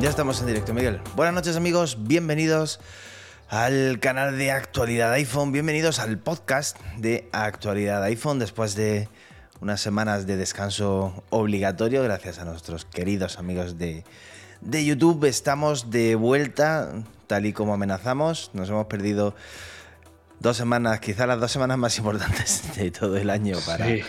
Ya estamos en directo, Miguel. Buenas noches amigos, bienvenidos al canal de actualidad iPhone, bienvenidos al podcast de actualidad iPhone después de unas semanas de descanso obligatorio gracias a nuestros queridos amigos de, de YouTube. Estamos de vuelta, tal y como amenazamos, nos hemos perdido dos semanas, quizás las dos semanas más importantes de todo el año para... Sí.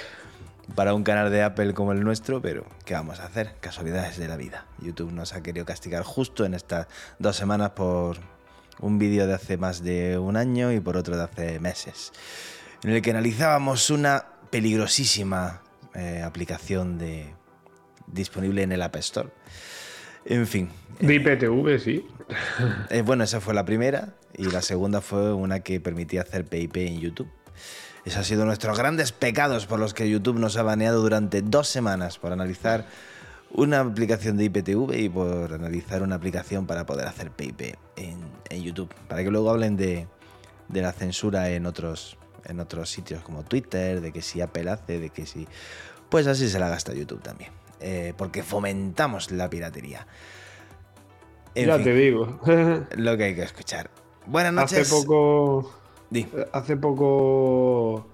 para un canal de Apple como el nuestro, pero ¿qué vamos a hacer? Casualidades de la vida. YouTube nos ha querido castigar justo en estas dos semanas por un vídeo de hace más de un año y por otro de hace meses, en el que analizábamos una peligrosísima eh, aplicación de, disponible en el App Store. En fin, De IPTV, sí. eh, bueno, esa fue la primera y la segunda fue una que permitía hacer PIP en YouTube. Esos han sido nuestros grandes pecados por los que YouTube nos ha baneado durante dos semanas por analizar una aplicación de IPTV y por analizar una aplicación para poder hacer PIP en, en YouTube. Para que luego hablen de, de la censura en otros, en otros sitios como Twitter, de que si Apple hace, de que si... Pues así se la gasta YouTube también. eh, porque fomentamos la piratería. En ya fin, te digo. lo que hay que escuchar. Buenas noches. Hace poco. Di. Hace poco.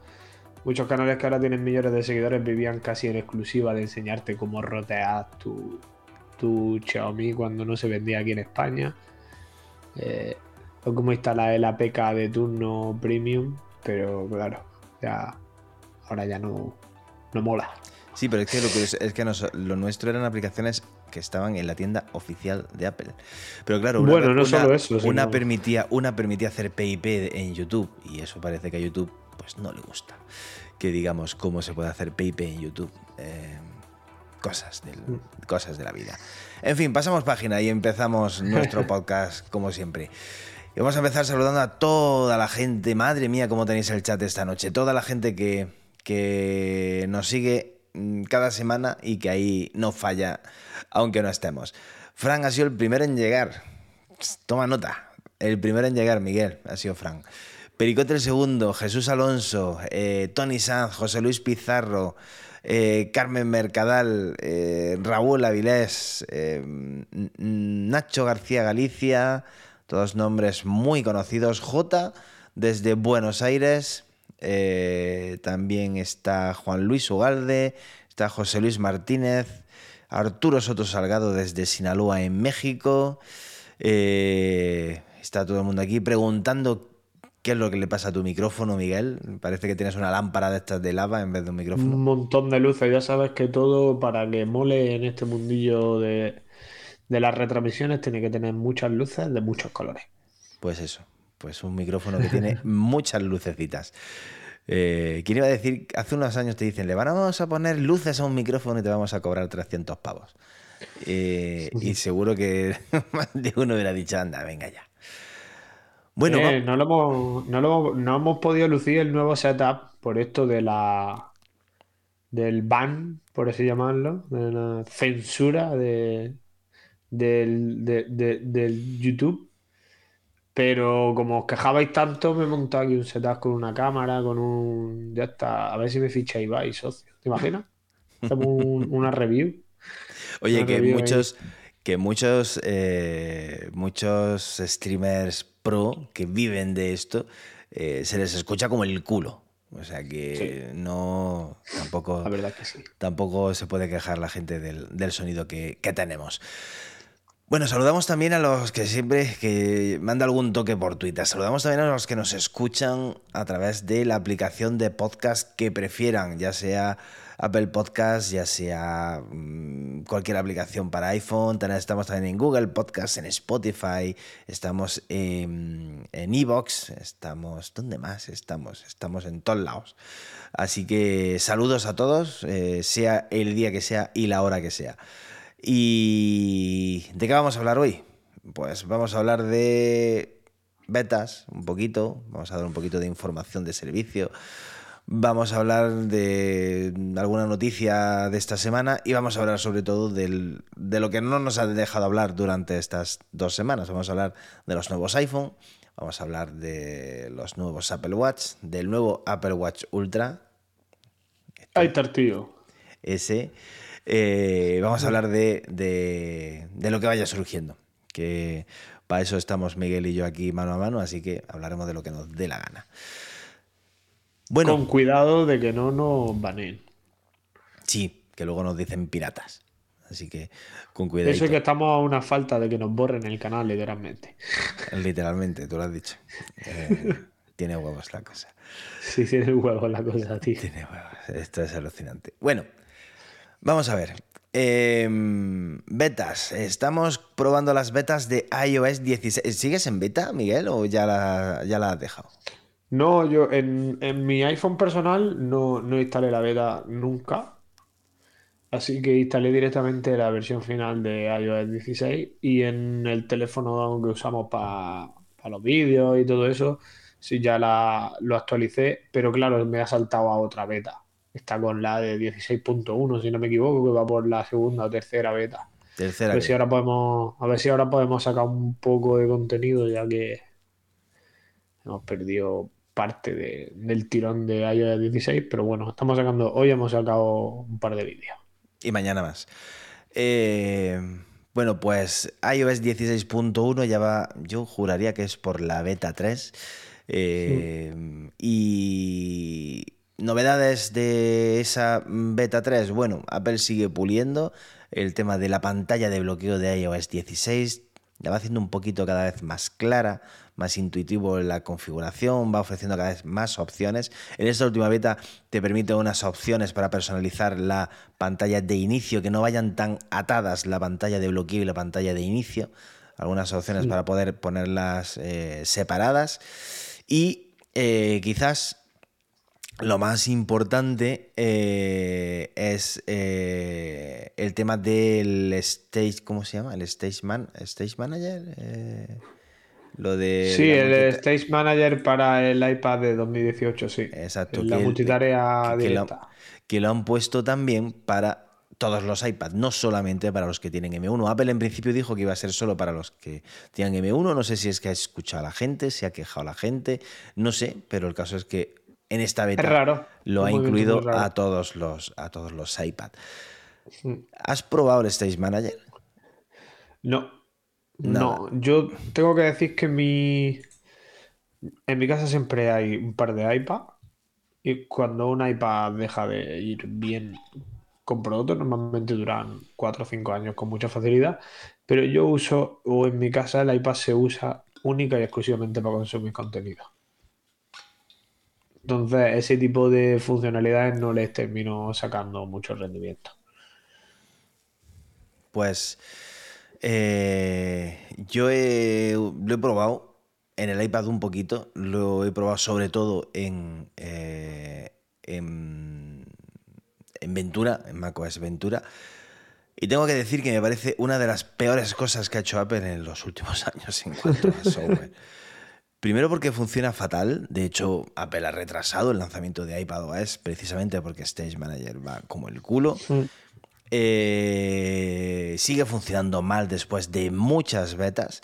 Muchos canales que ahora tienen millones de seguidores vivían casi en exclusiva de enseñarte cómo rotear tu, tu Xiaomi cuando no se vendía aquí en España. Eh, o cómo instalar el APK de turno premium. Pero claro, ya. Ahora ya no. No mola. Sí, pero es que lo, curioso es que nos- lo nuestro eran aplicaciones que estaban en la tienda oficial de Apple. Pero claro, una, Bueno, no una- solo eso, una sino- permitía, una permitía hacer PIP en YouTube y eso parece que a YouTube pues no le gusta. Que digamos cómo se puede hacer PIP en YouTube. Eh, cosas, del- Mm. cosas de la vida. En fin, pasamos página y empezamos nuestro podcast como siempre. Y vamos a empezar saludando a toda la gente. Madre mía, cómo tenéis el chat esta noche. Toda la gente que, que nos sigue mm, cada semana y que ahí no falla, aunque no estemos. Fran ha sido el primero en llegar. Toma nota. El primero en llegar, Miguel, ha sido Fran. Pericote el segundo, Jesús Alonso, eh, Tony Sanz, José Luis Pizarro, eh, Carmen Mercadal, eh, Raúl Avilés, eh, Nacho García Galicia, todos nombres muy conocidos. J desde Buenos Aires, eh, también está Juan Luis Ugalde, está José Luis Martínez, Arturo Soto Salgado desde Sinaloa en México. eh, está todo el mundo aquí preguntando qué es lo que le pasa a tu micrófono, Miguel. Parece que tienes una lámpara de estas de lava en vez de un micrófono. Un montón de luces, ya sabes que todo para que mole en este mundillo de, de las retransmisiones tiene que tener muchas luces de muchos colores. Pues eso, pues un micrófono que tiene muchas lucecitas. Eh, ¿Quién iba a decir? Hace unos años te dicen, le vamos a poner luces a un micrófono y te vamos a cobrar 300 pavos. Eh, y seguro que más de uno hubiera dicho, anda, venga ya. Bueno, Eh, no, lo hemos, no, lo- no hemos podido lucir el nuevo setup por esto de la del ban, por así llamarlo, de la censura de, del, de- de- del YouTube. Pero como os quejabais tanto, me he montado aquí un setup con una cámara, con un. Ya está. A ver si me ficha Ibai, socio. ¿Te imaginas? Hacemos un- una review. Oye, Una que review muchos, que muchos, eh, muchos streamers pro que viven de esto eh, se les escucha como el culo. O sea que no tampoco, La verdad que sí. tampoco se puede quejar la gente del, del sonido que, que tenemos. Bueno, saludamos también a los que siempre que manda algún toque por Twitter. Saludamos también a los que nos escuchan a través de la aplicación de podcast que prefieran, ya sea Apple Podcast, ya sea mm, cualquier aplicación para iPhone. Estamos también en Google Podcast, en Spotify, estamos en en Evox, estamos... ¿Dónde más estamos? Estamos en todos lados. Así que saludos a todos, eh, sea el día que sea y la hora que sea. ¿Y de qué vamos a hablar hoy? Pues vamos a hablar de betas, un poquito, vamos a dar un poquito de información de servicio, Vamos a hablar de alguna noticia de esta semana y vamos a hablar sobre todo del, de lo que no nos ha dejado hablar durante estas dos semanas. Vamos a hablar de los nuevos iPhone, vamos a hablar de los nuevos Apple Watch, del nuevo Apple Watch Ultra. Ahí está tío. Ese. Eh, vamos a hablar de, de, de lo que vaya surgiendo. Que para eso estamos Miguel y yo aquí mano a mano, así que hablaremos de lo que nos dé la gana. Bueno, Con cuidado de que no nos baneen. Sí, que luego nos dicen piratas. Así que con cuidado. Eso es que estamos a una falta de que nos borren el canal, literalmente. Literalmente, tú lo has dicho. Eh, tiene huevos la cosa. Sí, tiene huevos la cosa, tío. Tiene huevos. Esto es alucinante. Bueno, vamos a ver. Em, betas. Estamos probando las betas de iOS 16. ¿Sigues en beta, Miguel, o ya la, ya la has dejado? No, yo en, mi iPhone personal no, no instalé la beta nunca. Así que instalé directamente la versión final de iOS 16 y en el teléfono que usamos para los vídeos y todo eso, sí ya la, lo actualicé, pero claro, me ha saltado a otra beta. Está con la de 16.1, si no me equivoco, que va por la segunda o tercera beta. Tercera. A ver, si ahora podemos, a ver si ahora podemos sacar un poco de contenido, ya que hemos perdido parte del tirón de iOS 16, pero bueno, estamos sacando, hoy hemos sacado un par de vídeos. Y mañana más. Eh, bueno, pues iOS 16.1 ya va, yo juraría que es por la beta 3. Eh, y novedades de esa beta 3, bueno, Apple sigue puliendo el tema de la pantalla de bloqueo de iOS 16, la va haciendo un poquito cada vez más clara, más intuitivo la configuración, va ofreciendo cada vez más opciones. En esta última beta te permite unas opciones para personalizar la pantalla de inicio, que no vayan tan atadas la pantalla de bloqueo y la pantalla de inicio. Algunas opciones para poder ponerlas eh, separadas. Y eh, quizás lo más importante eh, es el tema del stage, ¿cómo se llama? El stage, man, stage manager. Lo de sí, el Stage Manager para el iPad de 2018, sí. Exacto. La multitarea que, directa. Que lo, han puesto también para todos los iPads, no solamente para los que tienen M1. Apple en principio dijo que iba a ser solo para los que tienen M1. No sé si es que ha escuchado a la gente, se ha quejado a la gente, no sé, pero el caso es que en esta beta. Lo ha incluido a todos los a todos los iPad. ¿Has probado el Stage Manager? No, no, yo tengo que decir que mi... en mi casa siempre hay un par de iPad y cuando un iPad deja de ir bien con productos, normalmente duran 4 o 5 años con mucha facilidad, pero yo uso, o en mi casa el iPad se usa única y exclusivamente para consumir contenido. Entonces, ese tipo de funcionalidades no les termino sacando mucho rendimiento. Pues eh, yo lo he probado en el iPad un poquito, lo he probado sobre todo en, eh, en, Ventura, en macOS Ventura. Y tengo que decir que me parece una de las peores cosas que ha hecho Apple en los últimos años en cuanto a software. Primero porque funciona fatal. De hecho, Apple ha retrasado el lanzamiento de iPadOS precisamente porque Stage Manager va como el culo. Eh, sigue funcionando mal después de muchas betas.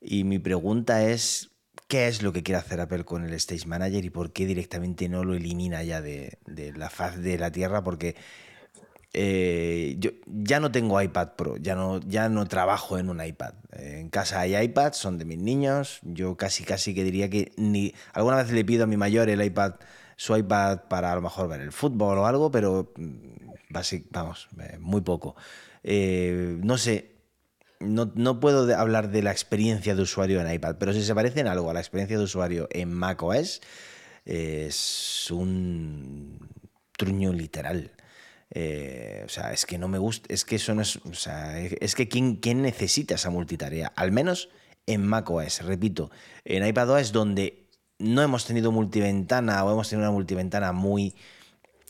Y mi pregunta es, ¿qué es lo que quiere hacer Apple con el Stage Manager y por qué directamente no lo elimina ya de, la faz de la Tierra? Porque eh, yo ya no tengo iPad Pro, ya no, ya no trabajo en un iPad. en casa hay iPads, son de mis niños. Yo casi, casi que diría que ni alguna vez le pido a mi mayor el iPad, su iPad para a lo mejor ver el fútbol o algo, pero vamos, eh, muy poco. Eh, no sé, no, puedo hablar de la experiencia de usuario en iPad, pero si se parece en algo a la experiencia de usuario en macOS, es un truño literal. Eh, o sea, es que no me gusta, es que eso no es, o sea, es que ¿quién, ¿quién, necesita esa multitarea? Al menos en macOS, repito, en iPadOS donde no hemos tenido multiventana o hemos tenido una multiventana muy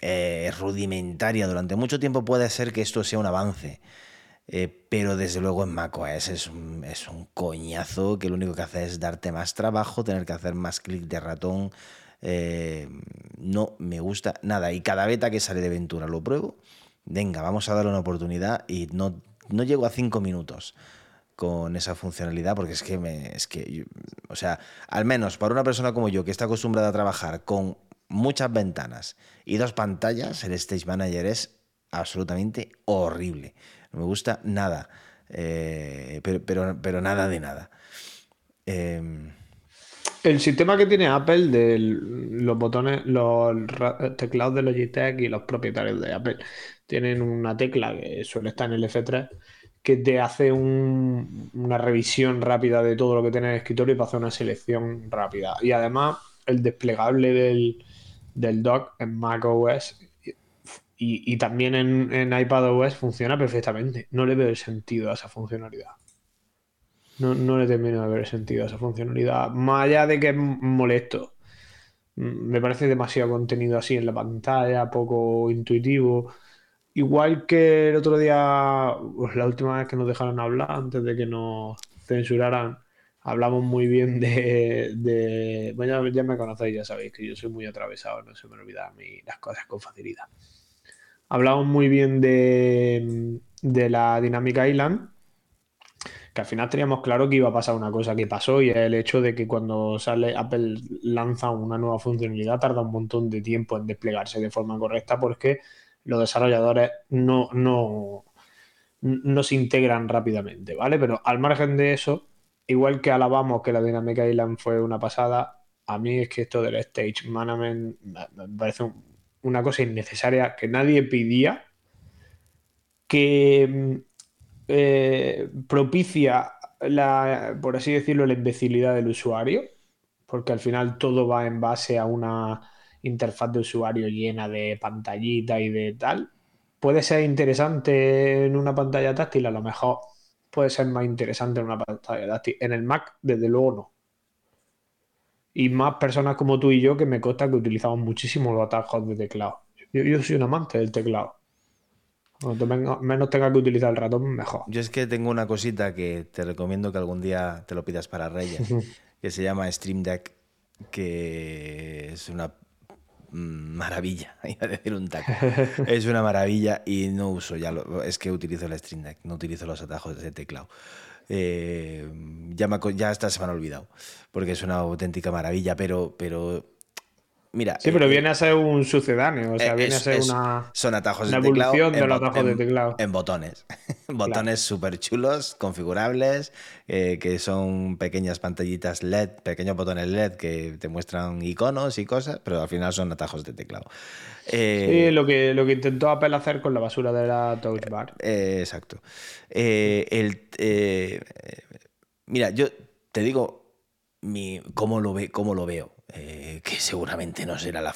eh, rudimentaria durante mucho tiempo, puede ser que esto sea un avance. Eh, pero desde luego en macOS es un, es un coñazo que lo único que hace es darte más trabajo, tener que hacer más clic de ratón, eh, no me gusta nada. Y cada beta que sale de Ventura lo pruebo. Venga, vamos a darle una oportunidad y no, no llego a cinco minutos con esa funcionalidad porque es que me, es que o sea al menos para una persona como yo que está acostumbrada a trabajar con muchas ventanas y dos pantallas el Stage Manager es absolutamente horrible no me gusta nada eh, pero, pero, nada de nada em, el sistema que tiene Apple de los botones los teclados de Logitech y los propietarios de Apple tienen una tecla que suele estar en el F3 que te hace una revisión rápida de todo lo que tiene en el escritorio y para hacer una selección rápida. Y además, el desplegable del, dock en Mac OS y, también en, en, iPad OS funciona perfectamente. No le veo el sentido a esa funcionalidad. No, no le termino de el sentido esa funcionalidad. Más allá de que es molesto. Mm, me parece demasiado contenido así en la pantalla, poco intuitivo. Igual que el otro día, pues, la última vez que nos dejaron hablar, antes de que nos censuraran, hablamos muy bien de. bueno, ya me conocéis, ya sabéis que yo soy muy atravesado, no se me olvidan a mí las cosas con facilidad. Hablamos muy bien de, de la dinámica Island, que al final teníamos claro que iba a pasar una cosa que pasó y es el hecho de que cuando sale Apple lanza una nueva funcionalidad tarda un montón de tiempo en desplegarse de forma correcta porque los desarrolladores no, no, no se integran rápidamente, ¿vale? Pero al margen de eso, igual que alabamos que la Dynamic Island fue una pasada, a mí es que esto del Stage Management me parece una cosa innecesaria que nadie pedía, que eh, propicia, la, por así decirlo, la imbecilidad del usuario, porque al final todo va en base a una interfaz de usuario llena de pantallita y de tal. Puede ser interesante en una pantalla táctil, a lo mejor puede ser más interesante en una pantalla táctil. En el Mac, desde luego no. Y más personas como tú y yo que me consta que utilizamos muchísimo los atajos de teclado. Yo, soy un amante del teclado. Cuanto menos tenga que utilizar el ratón, mejor. Yo es que tengo una cosita que te recomiendo que algún día te lo pidas para Reyes, que se llama Stream Deck, que es una maravilla, iba a decir un taco. es una maravilla y no uso ya, es que utilizo el Stream Deck, no utilizo los atajos de teclado. Eh, ya, me, ya hasta se me han olvidado, porque es una auténtica maravilla, pero, pero Mira, sí, pero eh, viene a ser un sucedáneo, o sea, viene a ser una. Son atajos de teclado. En, atajos de teclado. En botones. botones súper chulos, configurables, eh, que son pequeñas pantallitas LED, pequeños botones LED que te muestran iconos y cosas, pero al final son atajos de teclado. Eh, sí, lo que, lo que intentó Apple hacer con la basura de la Touch Bar. exacto. el, mira, yo te digo mi, cómo, lo ve, cómo lo veo eh, que seguramente no será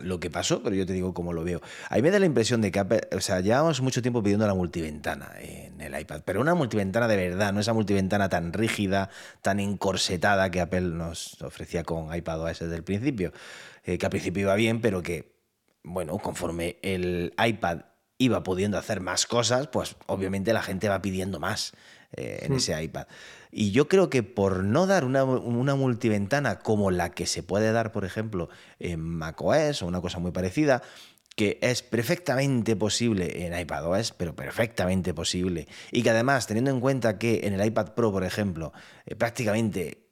lo que pasó, pero yo te digo cómo lo veo. A mí me da la impresión de que o sea, llevamos mucho tiempo pidiendo la multiventana en el iPad, pero una multiventana de verdad, no esa multiventana tan rígida, tan encorsetada que Apple nos ofrecía con iPadOS desde el principio, eh, que al principio iba bien, pero que, bueno, conforme el iPad iba pudiendo hacer más cosas, pues obviamente la gente va pidiendo más eh, en hmm. ese iPad. Y yo creo que por no dar una, multiventana como la que se puede dar, por ejemplo, en macOS o una cosa muy parecida, que es perfectamente posible en iPadOS, pero perfectamente posible, y que además, teniendo en cuenta que en el iPad Pro, por ejemplo, eh, prácticamente,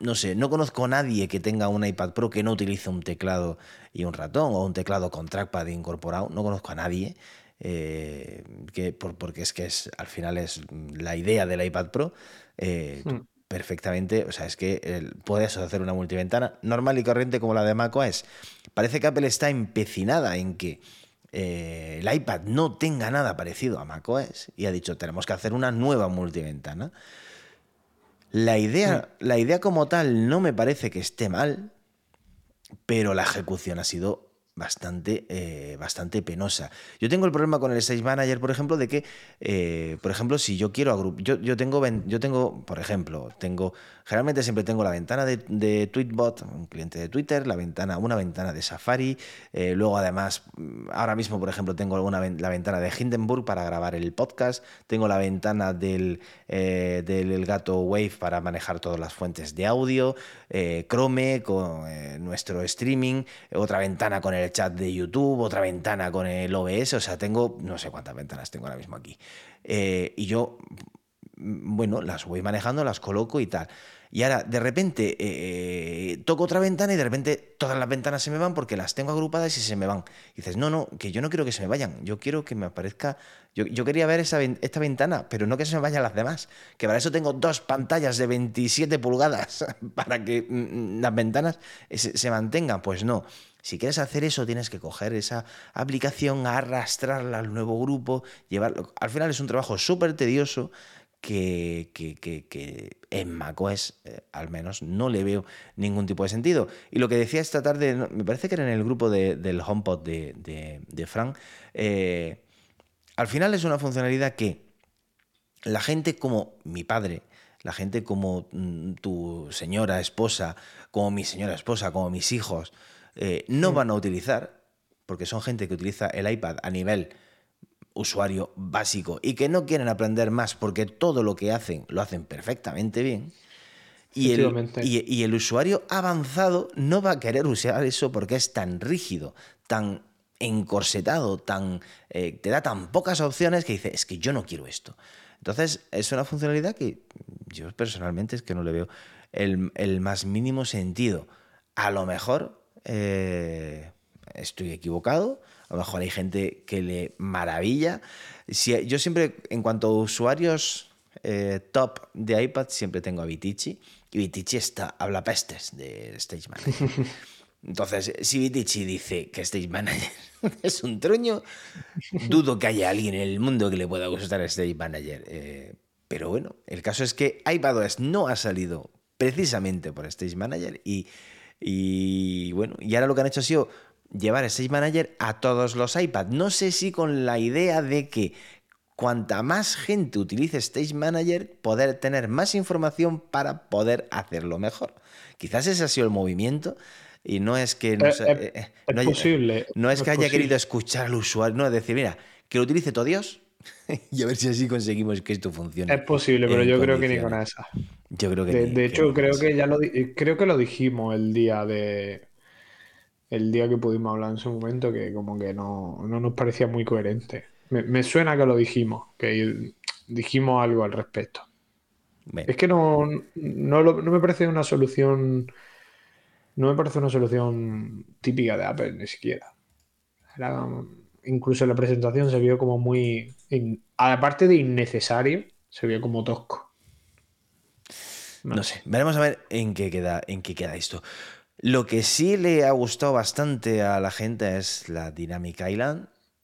no sé, no conozco a nadie que tenga un iPad Pro que no utilice un teclado y un ratón, o un teclado con trackpad incorporado, no conozco a nadie. Eh, que porque es que es, al final es la idea del iPad Pro, eh, hmm. perfectamente, o sea, es que puedes hacer una multiventana normal y corriente como la de macOS. Parece que Apple está empecinada en que eh, el iPad no tenga nada parecido a macOS y ha dicho, tenemos que hacer una nueva multiventana. La idea, hmm. la idea como tal no me parece que esté mal, pero la ejecución ha sido bastante, eh, bastante penosa. Yo tengo el problema con el Stage Manager, por ejemplo, de que, eh, por ejemplo, si yo quiero agrupar, yo, yo, tengo, yo tengo, por ejemplo, tengo, generalmente siempre tengo la ventana de, Tweetbot, un cliente de Twitter, la ventana, una ventana de Safari, eh, luego además, ahora mismo, por ejemplo, tengo una, la ventana de Hindenburg para grabar el podcast, tengo la ventana del, del gato Wave para manejar todas las fuentes de audio, Chrome con nuestro streaming, otra ventana con el chat de YouTube, otra ventana con el OBS, o sea, tengo no sé cuántas ventanas tengo ahora mismo aquí. Eh, y yo, mm, bueno, las voy manejando, las coloco y tal. Y ahora, de repente, eh, toco otra ventana y de repente todas las ventanas se me van porque las tengo agrupadas y se me van. Dices, no, no, que yo no quiero que se me vayan. Yo quiero que me aparezca. Yo, yo quería ver esa, esta ventana, pero no que se me vayan las demás. Que para eso tengo dos pantallas de 27 pulgadas para que mm, las ventanas se, se mantengan. Pues no. Si quieres hacer eso, tienes que coger esa aplicación, arrastrarla al nuevo grupo, llevarlo. Al final es un trabajo súper tedioso que, en macOS, eh, al menos, no le veo ningún tipo de sentido. Y lo que decía esta tarde, me parece que era en el grupo del HomePod de, de, Frank, eh, al final es una funcionalidad que la gente como mi padre, la gente como mm, tu señora esposa, como mi señora esposa, como mis hijos, eh, no van a utilizar, porque son gente que utiliza el iPad a nivel usuario básico y que no quieren aprender más porque todo lo que hacen lo hacen perfectamente bien. Y el, y, el, usuario avanzado no va a querer usar eso porque es tan rígido, tan encorsetado, tan, eh, te da tan pocas opciones que dice, es que yo no quiero esto. Entonces, es una funcionalidad que yo personalmente es que no le veo el, el más mínimo sentido. A lo mejor eh, estoy equivocado, a lo mejor hay gente que le maravilla. Si, yo siempre, en cuanto a usuarios eh, top de iPad, siempre tengo a Vitici. Y Vitici está, habla pestes de Stage Manager. Entonces, si Vitici dice que Stage Manager es un truño, dudo que haya alguien en el mundo que le pueda gustar Stage Manager. Eh, pero bueno, el caso es que iPadOS no ha salido precisamente por Stage Manager y y bueno, y ahora lo que han hecho ha sido llevar Stage Manager a todos los iPads. No sé si con la idea de que cuanta más gente utilice Stage Manager, poder tener más información para poder hacerlo mejor. Quizás ese ha sido el movimiento. Y no es que no, es, eh, eh, no posible, no es que haya querido escuchar al usuario, no es decir, mira, que lo utilice todo Dios y a ver si así conseguimos que esto funcione. Es posible, pero yo creo que ni con esa. Yo creo que De, hecho, creo que ya lo creo que lo dijimos el día de el día que pudimos hablar en su momento, que como que no, nos parecía muy coherente. Me, suena que lo dijimos, que dijimos algo al respecto. Es que no, no, no me parece una solución. No me parece una solución típica de Apple, ni siquiera. Era, incluso en la presentación se vio como muy. Aparte de innecesario, se vio como tosco. No. sé, veremos a ver en qué queda, en qué queda esto. Lo que sí le ha gustado bastante a la gente es la Dynamic Island.